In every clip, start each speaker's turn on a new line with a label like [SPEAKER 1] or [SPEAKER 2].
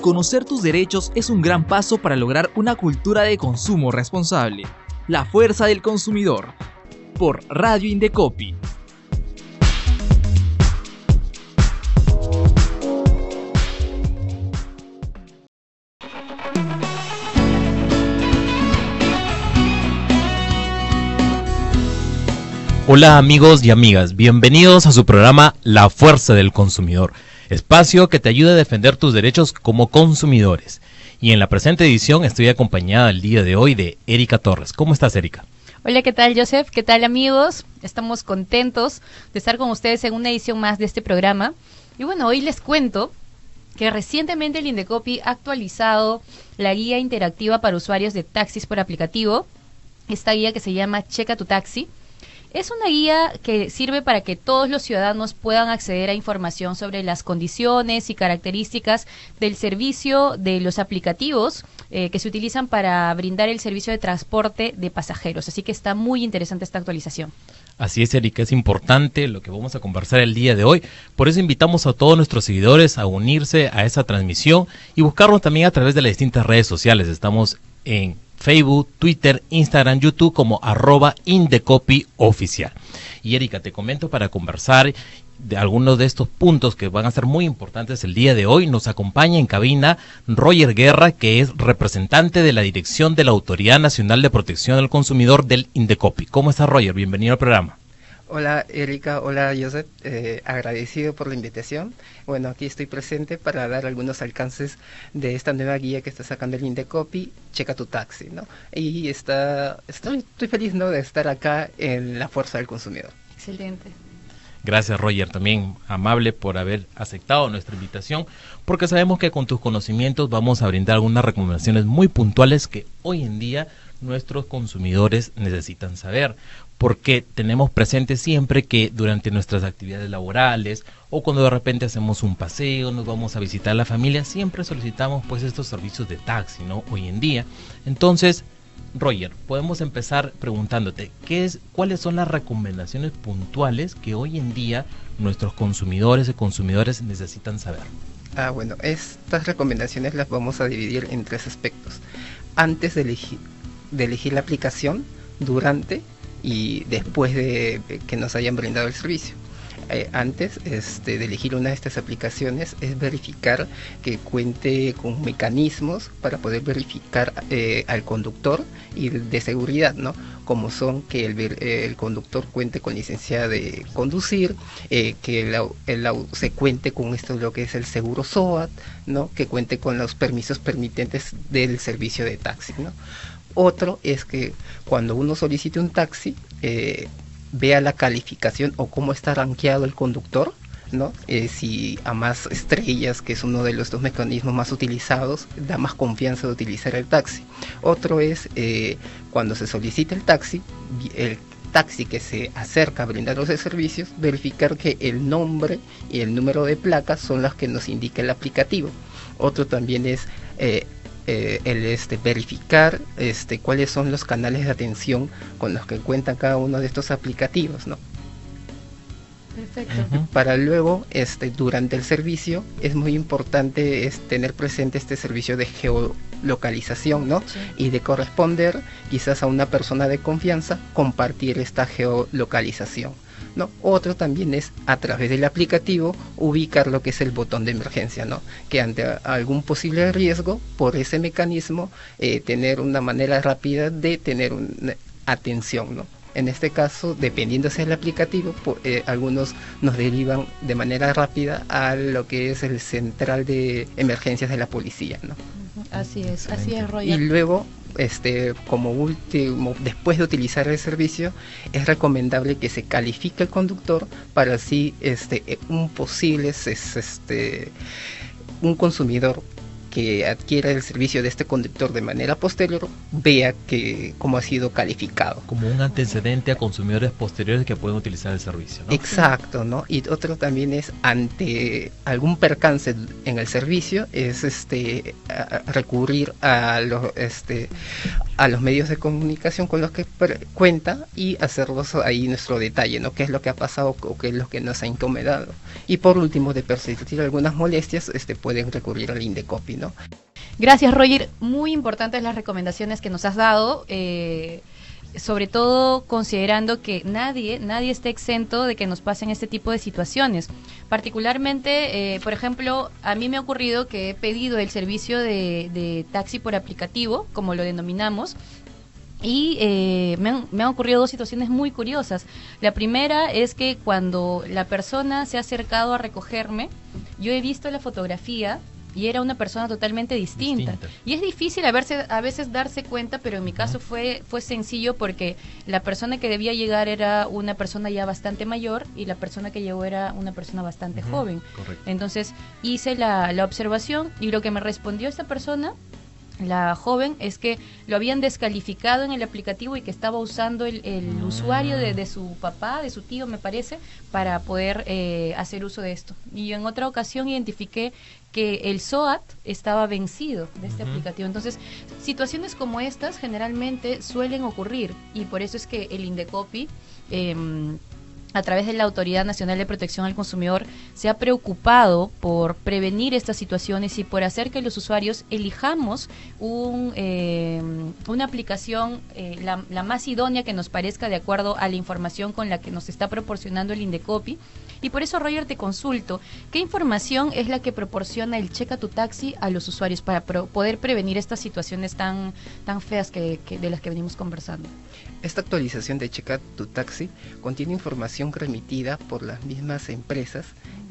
[SPEAKER 1] Conocer tus derechos es un gran paso para lograr una cultura de consumo responsable. La fuerza del consumidor. Por Radio Indecopi.
[SPEAKER 2] Hola amigos y amigas, bienvenidos a su programa La Fuerza del Consumidor, espacio que te ayuda a defender tus derechos como consumidores. Y en la presente edición estoy acompañada el día de hoy de Erika Torres. ¿Cómo estás, Erika?
[SPEAKER 3] Hola, ¿qué tal, Joseph? ¿Qué tal, amigos? Estamos contentos de estar con ustedes en una edición más de este programa. Y bueno, hoy les cuento que recientemente el Indecopi ha actualizado la guía interactiva para usuarios de taxis por aplicativo. Esta guía que se llama Checa tu taxi es una guía que sirve para que todos los ciudadanos puedan acceder a información sobre las condiciones y características del servicio de los aplicativos eh, que se utilizan para brindar el servicio de transporte de pasajeros. Así que está muy interesante esta actualización.
[SPEAKER 2] Así es, Erika, es importante lo que vamos a conversar el día de hoy. Por eso invitamos a todos nuestros seguidores a unirse a esa transmisión y buscarnos también a través de las distintas redes sociales. Estamos en Facebook, Twitter, Instagram, YouTube como arroba Indecopy oficial. Y Erika, te comento para conversar de algunos de estos puntos que van a ser muy importantes el día de hoy. Nos acompaña en cabina Roger Guerra, que es representante de la dirección de la Autoridad Nacional de Protección del Consumidor del Indecopy. ¿Cómo está Roger? Bienvenido al programa.
[SPEAKER 4] Hola Erika, hola Joseph, eh, agradecido por la invitación. Bueno, aquí estoy presente para dar algunos alcances de esta nueva guía que está sacando el Indecopy, Checa tu taxi, ¿no? Y está, estoy, estoy feliz, ¿no?, de estar acá en la fuerza del consumidor.
[SPEAKER 3] Excelente.
[SPEAKER 2] Gracias Roger, también amable por haber aceptado nuestra invitación, porque sabemos que con tus conocimientos vamos a brindar algunas recomendaciones muy puntuales que hoy en día nuestros consumidores necesitan saber porque tenemos presente siempre que durante nuestras actividades laborales o cuando de repente hacemos un paseo, nos vamos a visitar a la familia, siempre solicitamos pues estos servicios de taxi, ¿no? Hoy en día. Entonces, Roger, podemos empezar preguntándote, ¿qué es, ¿cuáles son las recomendaciones puntuales que hoy en día nuestros consumidores y consumidores necesitan saber?
[SPEAKER 4] Ah, bueno, estas recomendaciones las vamos a dividir en tres aspectos. Antes de elegir, de elegir la aplicación, durante y después de que nos hayan brindado el servicio. Eh, antes este, de elegir una de estas aplicaciones es verificar que cuente con mecanismos para poder verificar eh, al conductor y de seguridad, ¿no? Como son que el, conductor cuente con licencia de conducir, eh, que el, se cuente con esto lo que es el seguro SOAT, ¿no? Que cuente con los permisos permitentes del servicio de taxi, ¿no? Otro es que cuando uno solicite un taxi, eh, vea la calificación o cómo está rankeado el conductor, ¿no? Eh, si a más estrellas, que es uno de los dos mecanismos más utilizados, da más confianza de utilizar el taxi. Otro es eh, cuando se solicita el taxi, el taxi que se acerca a brindar los servicios, verificar que el nombre y el número de placa son las que nos indica el aplicativo. Otro también es el este, verificar este, cuáles son los canales de atención con los que cuentan cada uno de estos aplicativos, ¿no? Perfecto. Para luego, este, durante el servicio, es muy importante es, tener presente este servicio de geolocalización, ¿no? Y de corresponder quizás a una persona de confianza, compartir esta geolocalización. ¿No? Otro también es a través del aplicativo ubicar lo que es el botón de emergencia, ¿no? Que ante algún posible riesgo, por ese mecanismo, eh, tener una manera rápida de tener una atención, ¿no? En este caso, dependiendo si el aplicativo, eh, algunos nos derivan de manera rápida a lo que es el central de emergencias de la policía, ¿no?
[SPEAKER 3] Así es, así es,
[SPEAKER 4] Y luego este, como último, después de utilizar el servicio, es recomendable que se califique el conductor para así este, un posible este, un consumidor que adquiera el servicio de este conductor de manera posterior vea que cómo ha sido calificado.
[SPEAKER 2] Como un antecedente a consumidores posteriores que pueden utilizar el servicio.
[SPEAKER 4] Exacto, ¿no? Y otro también es ante algún percance en el servicio es este recurrir a los este a los medios de comunicación con los que cuenta y hacerlos ahí nuestro detalle, ¿no? ¿Qué es lo que ha pasado o qué es lo que nos ha incomodado? Y por último, de persistir algunas molestias, este, pueden recurrir al Indecopy, ¿no?
[SPEAKER 3] Gracias, Roger. Muy importantes las recomendaciones que nos has dado. Eh, sobre todo considerando que nadie, nadie está exento de que nos pasen este tipo de situaciones. Particularmente, eh, por ejemplo, a mí me ha ocurrido que he pedido el servicio de, taxi por aplicativo, como lo denominamos, y eh, me, han, me, han, ocurrido dos situaciones muy curiosas. La primera es que cuando la persona se ha acercado a recogerme, yo he visto la fotografía y era una persona totalmente distinta. Y es difícil a, verse, a veces darse cuenta, pero en mi caso fue, fue sencillo porque la persona que debía llegar era una persona ya bastante mayor y la persona que llegó era una persona bastante joven. Entonces hice la, la observación y lo que me respondió esta persona la joven es que lo habían descalificado en el aplicativo y que estaba usando el, ah. usuario de, su papá, de su tío, me parece, para poder eh, hacer uso de esto. Y en otra ocasión identifiqué que el SOAT estaba vencido de este aplicativo. Entonces, situaciones como estas generalmente suelen ocurrir y por eso es que el Indecopy... Eh, a través de la Autoridad Nacional de Protección al Consumidor, se ha preocupado por prevenir estas situaciones y por hacer que los usuarios elijamos un, eh, una aplicación eh, la, más idónea que nos parezca de acuerdo a la información con la que nos está proporcionando el Indecopy. Y por eso, Roger, te consulto, ¿qué información es la que proporciona el Checa tu Taxi a los usuarios para poder prevenir estas situaciones tan, tan feas que, de las que venimos conversando?
[SPEAKER 4] Esta actualización de Checa tu Taxi contiene información remitida por las mismas empresas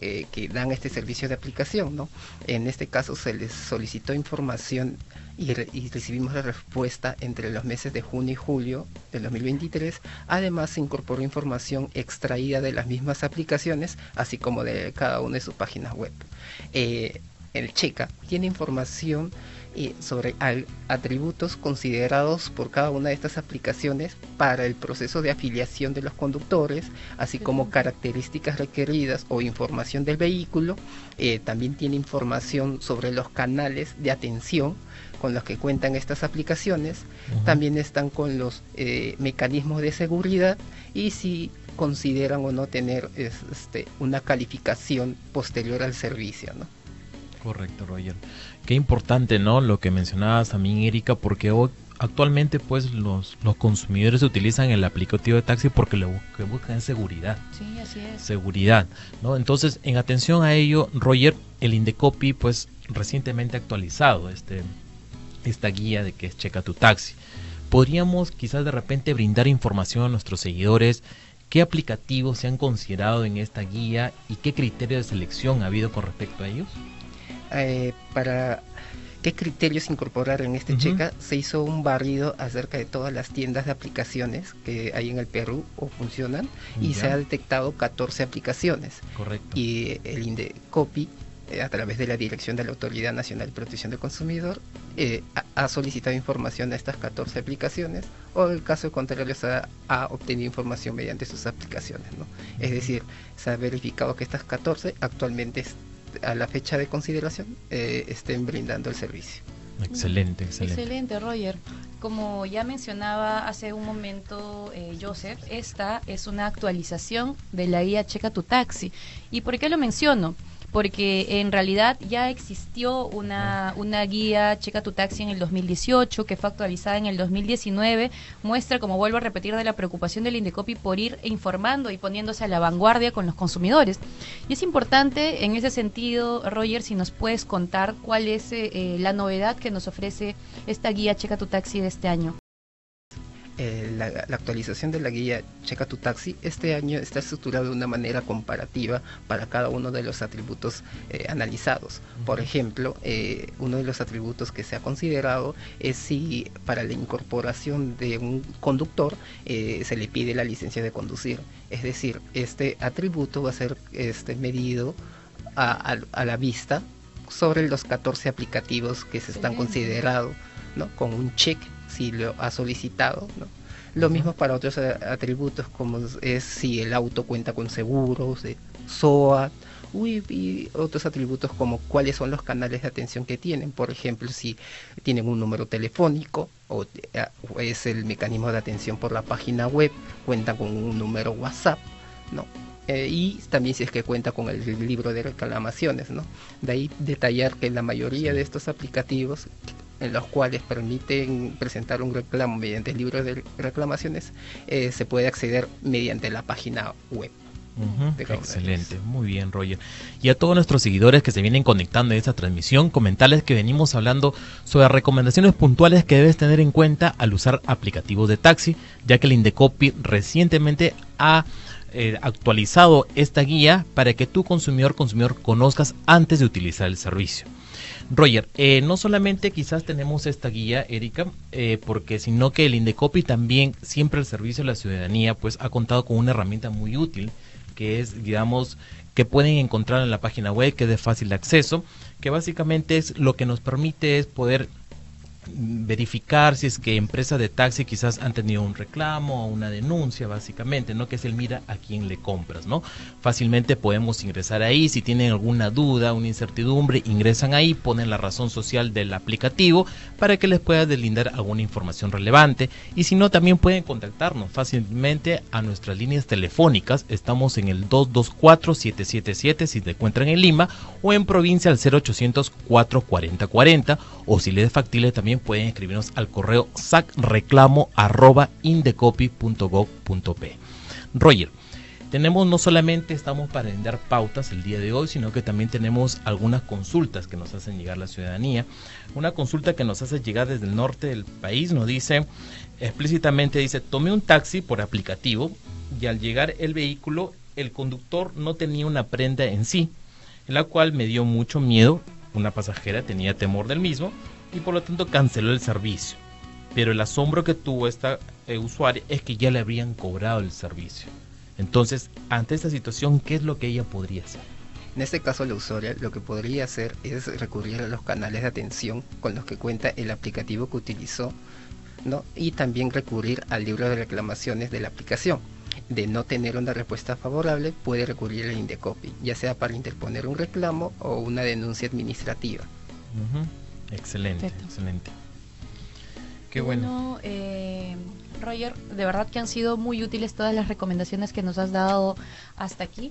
[SPEAKER 4] eh, que dan este servicio de aplicación. ¿no? En este caso se les solicitó información y, recibimos la respuesta entre los meses de junio y julio del 2023. Además se incorporó información extraída de las mismas aplicaciones, así como de cada una de sus páginas web. Eh, el Checa tiene información sobre atributos considerados por cada una de estas aplicaciones para el proceso de afiliación de los conductores, así como características requeridas o información del vehículo. Eh, también tiene información sobre los canales de atención con los que cuentan estas aplicaciones. También están con los eh, mecanismos de seguridad y si consideran o no tener este, una calificación posterior al servicio. ¿no?
[SPEAKER 2] Correcto, Roger. Qué importante, ¿no? Lo que mencionabas también, Erika, porque hoy, actualmente pues los, los consumidores utilizan el aplicativo de taxi porque lo que buscan es seguridad.
[SPEAKER 3] Sí, así es.
[SPEAKER 2] Seguridad, ¿no? Entonces, en atención a ello, Roger, el Indecopy pues recientemente actualizado este, esta guía de que es Checa tu Taxi. ¿Podríamos quizás de repente brindar información a nuestros seguidores? ¿Qué aplicativos se han considerado en esta guía y qué criterio de selección ha habido con respecto a ellos?
[SPEAKER 4] Eh, para qué criterios incorporar en este checa, se hizo un barrido acerca de todas las tiendas de aplicaciones que hay en el Perú o funcionan y se ha detectado 14 aplicaciones.
[SPEAKER 2] Correcto.
[SPEAKER 4] Y el Indecopy, eh, a través de la Dirección de la Autoridad Nacional de Protección del Consumidor, eh, ha, solicitado información a estas 14 aplicaciones o en el caso contrario se ha, obtenido información mediante sus aplicaciones. ¿no? Es decir, se ha verificado que estas 14 actualmente a la fecha de consideración eh, estén brindando el servicio.
[SPEAKER 2] Excelente,
[SPEAKER 3] excelente. Excelente, Roger. Como ya mencionaba hace un momento eh, Joseph, esta es una actualización de la guía Checa tu Taxi. ¿Y por qué lo menciono? Porque en realidad ya existió una, una guía Checa tu taxi en el 2018 que fue actualizada en el 2019, muestra, como vuelvo a repetir, de la preocupación del Indecopi por ir informando y poniéndose a la vanguardia con los consumidores. Y es importante en ese sentido, Roger, si nos puedes contar cuál es eh, la novedad que nos ofrece esta guía Checa tu taxi de este año.
[SPEAKER 4] Eh, la, actualización de la guía Checa tu Taxi este año está estructurada de una manera comparativa para cada uno de los atributos eh, analizados. Por ejemplo, eh, uno de los atributos que se ha considerado es si para la incorporación de un conductor se le pide la licencia de conducir. Es decir, este atributo va a ser este, medido a, la vista sobre los 14 aplicativos que se están considerados ¿no? con un check si lo ha solicitado. Lo mismo para otros atributos como es si el auto cuenta con seguros, de SOAT, y otros atributos como cuáles son los canales de atención que tienen. Por ejemplo, si tienen un número telefónico o, eh, es el mecanismo de atención por la página web, cuenta con un número WhatsApp, ¿no? Eh, y también si es que cuenta con el libro de reclamaciones, ¿no? De ahí detallar que la mayoría de estos aplicativos en los cuales permiten presentar un reclamo mediante el libro de reclamaciones, eh, se puede acceder mediante la página web.
[SPEAKER 2] Excelente, muy bien Roger. Y a todos nuestros seguidores que se vienen conectando en esta transmisión, comentarles que venimos hablando sobre recomendaciones puntuales que debes tener en cuenta al usar aplicativos de taxi, ya que el Indecopi recientemente ha eh, actualizado esta guía para que tu consumidor consumidor conozcas antes de utilizar el servicio. Roger, eh, no solamente quizás tenemos esta guía, Erika, eh, porque sino que el Indecopi también siempre el servicio de la ciudadanía pues ha contado con una herramienta muy útil que es, digamos, que pueden encontrar en la página web, que es de fácil acceso, que básicamente es lo que nos permite es poder verificar si es que empresas de taxi quizás han tenido un reclamo o una denuncia básicamente, ¿no? Que es el mira a quién le compras, ¿no? Fácilmente podemos ingresar ahí, si tienen alguna duda, una incertidumbre, ingresan ahí, ponen la razón social del aplicativo para que les pueda deslindar alguna información relevante y si no también pueden contactarnos fácilmente a nuestras líneas telefónicas, estamos en el 224-777 si te encuentran en Lima o en provincia al 0800 440 40 o si les es factible también pueden escribirnos al correo sacreclamo.indecopy.gov.p. Roger, tenemos no solamente estamos para vender pautas el día de hoy, sino que también tenemos algunas consultas que nos hacen llegar la ciudadanía. Una consulta que nos hace llegar desde el norte del país nos dice explícitamente dice, tomé un taxi por aplicativo y al llegar el vehículo el conductor no tenía una prenda en sí, la cual me dio mucho miedo. Una pasajera tenía temor del mismo y por lo tanto canceló el servicio. Pero el asombro que tuvo esta eh, usuaria es que ya le habrían cobrado el servicio. Entonces, ante esta situación, ¿qué es lo que ella podría hacer?
[SPEAKER 4] En este caso, la usuaria lo que podría hacer es recurrir a los canales de atención con los que cuenta el aplicativo que utilizó ¿no? y también recurrir al libro de reclamaciones de la aplicación. De no tener una respuesta favorable, puede recurrir al Indecopy, ya sea para interponer un reclamo o una denuncia administrativa.
[SPEAKER 2] Excelente, excelente.
[SPEAKER 3] Qué bueno. Eh, Roger, de verdad que han sido muy útiles todas las recomendaciones que nos has dado hasta aquí.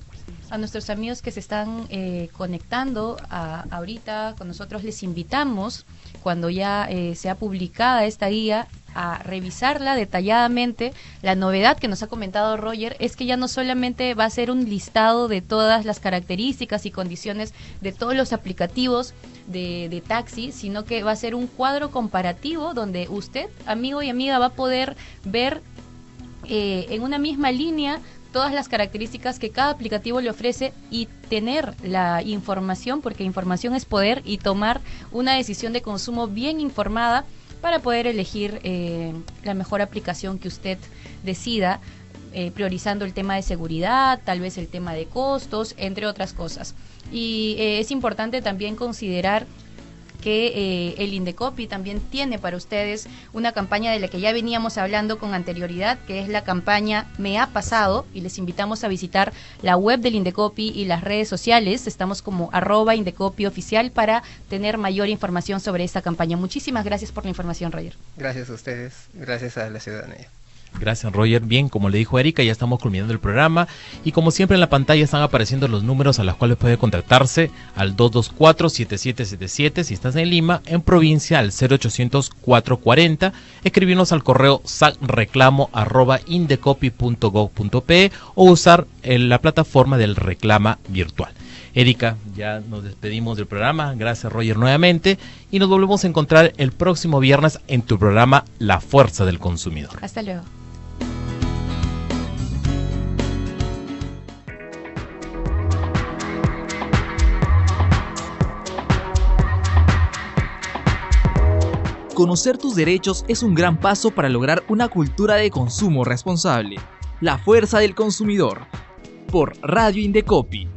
[SPEAKER 3] A nuestros amigos que se están eh, conectando ahorita con nosotros les invitamos, cuando ya eh, sea publicada esta guía, a revisarla detalladamente. La novedad que nos ha comentado Roger es que ya no solamente va a ser un listado de todas las características y condiciones de todos los aplicativos de, taxi, sino que va a ser un cuadro comparativo donde usted, amigo y amiga, va a poder ver eh, en una misma línea todas las características que cada aplicativo le ofrece y tener la información, porque información es poder, y tomar una decisión de consumo bien informada para poder elegir eh, la mejor aplicación que usted decida, eh, priorizando el tema de seguridad, tal vez el tema de costos, entre otras cosas. Y eh, es importante también considerar que eh, el Indecopi también tiene para ustedes una campaña de la que ya veníamos hablando con anterioridad, que es la campaña Me ha pasado, y les invitamos a visitar la web del Indecopi y las redes sociales. Estamos como arroba Indecopi oficial para tener mayor información sobre esta campaña. Muchísimas gracias por la información, Roger.
[SPEAKER 4] Gracias a ustedes, gracias a la ciudadanía.
[SPEAKER 2] Gracias Roger. Bien, como le dijo Erika, ya estamos culminando el programa y como siempre en la pantalla están apareciendo los números a los cuales puede contactarse al 224-7777 si estás en Lima, en provincia al 0800-440, escribirnos al correo sacreclamo.indecopy.gov.pe o usar la plataforma del reclama virtual. Erika, ya nos despedimos del programa. Gracias Roger nuevamente y nos volvemos a encontrar el próximo viernes en tu programa La Fuerza del Consumidor.
[SPEAKER 3] Hasta luego.
[SPEAKER 1] Conocer tus derechos es un gran paso para lograr una cultura de consumo responsable. La fuerza del consumidor. Por Radio Indecopi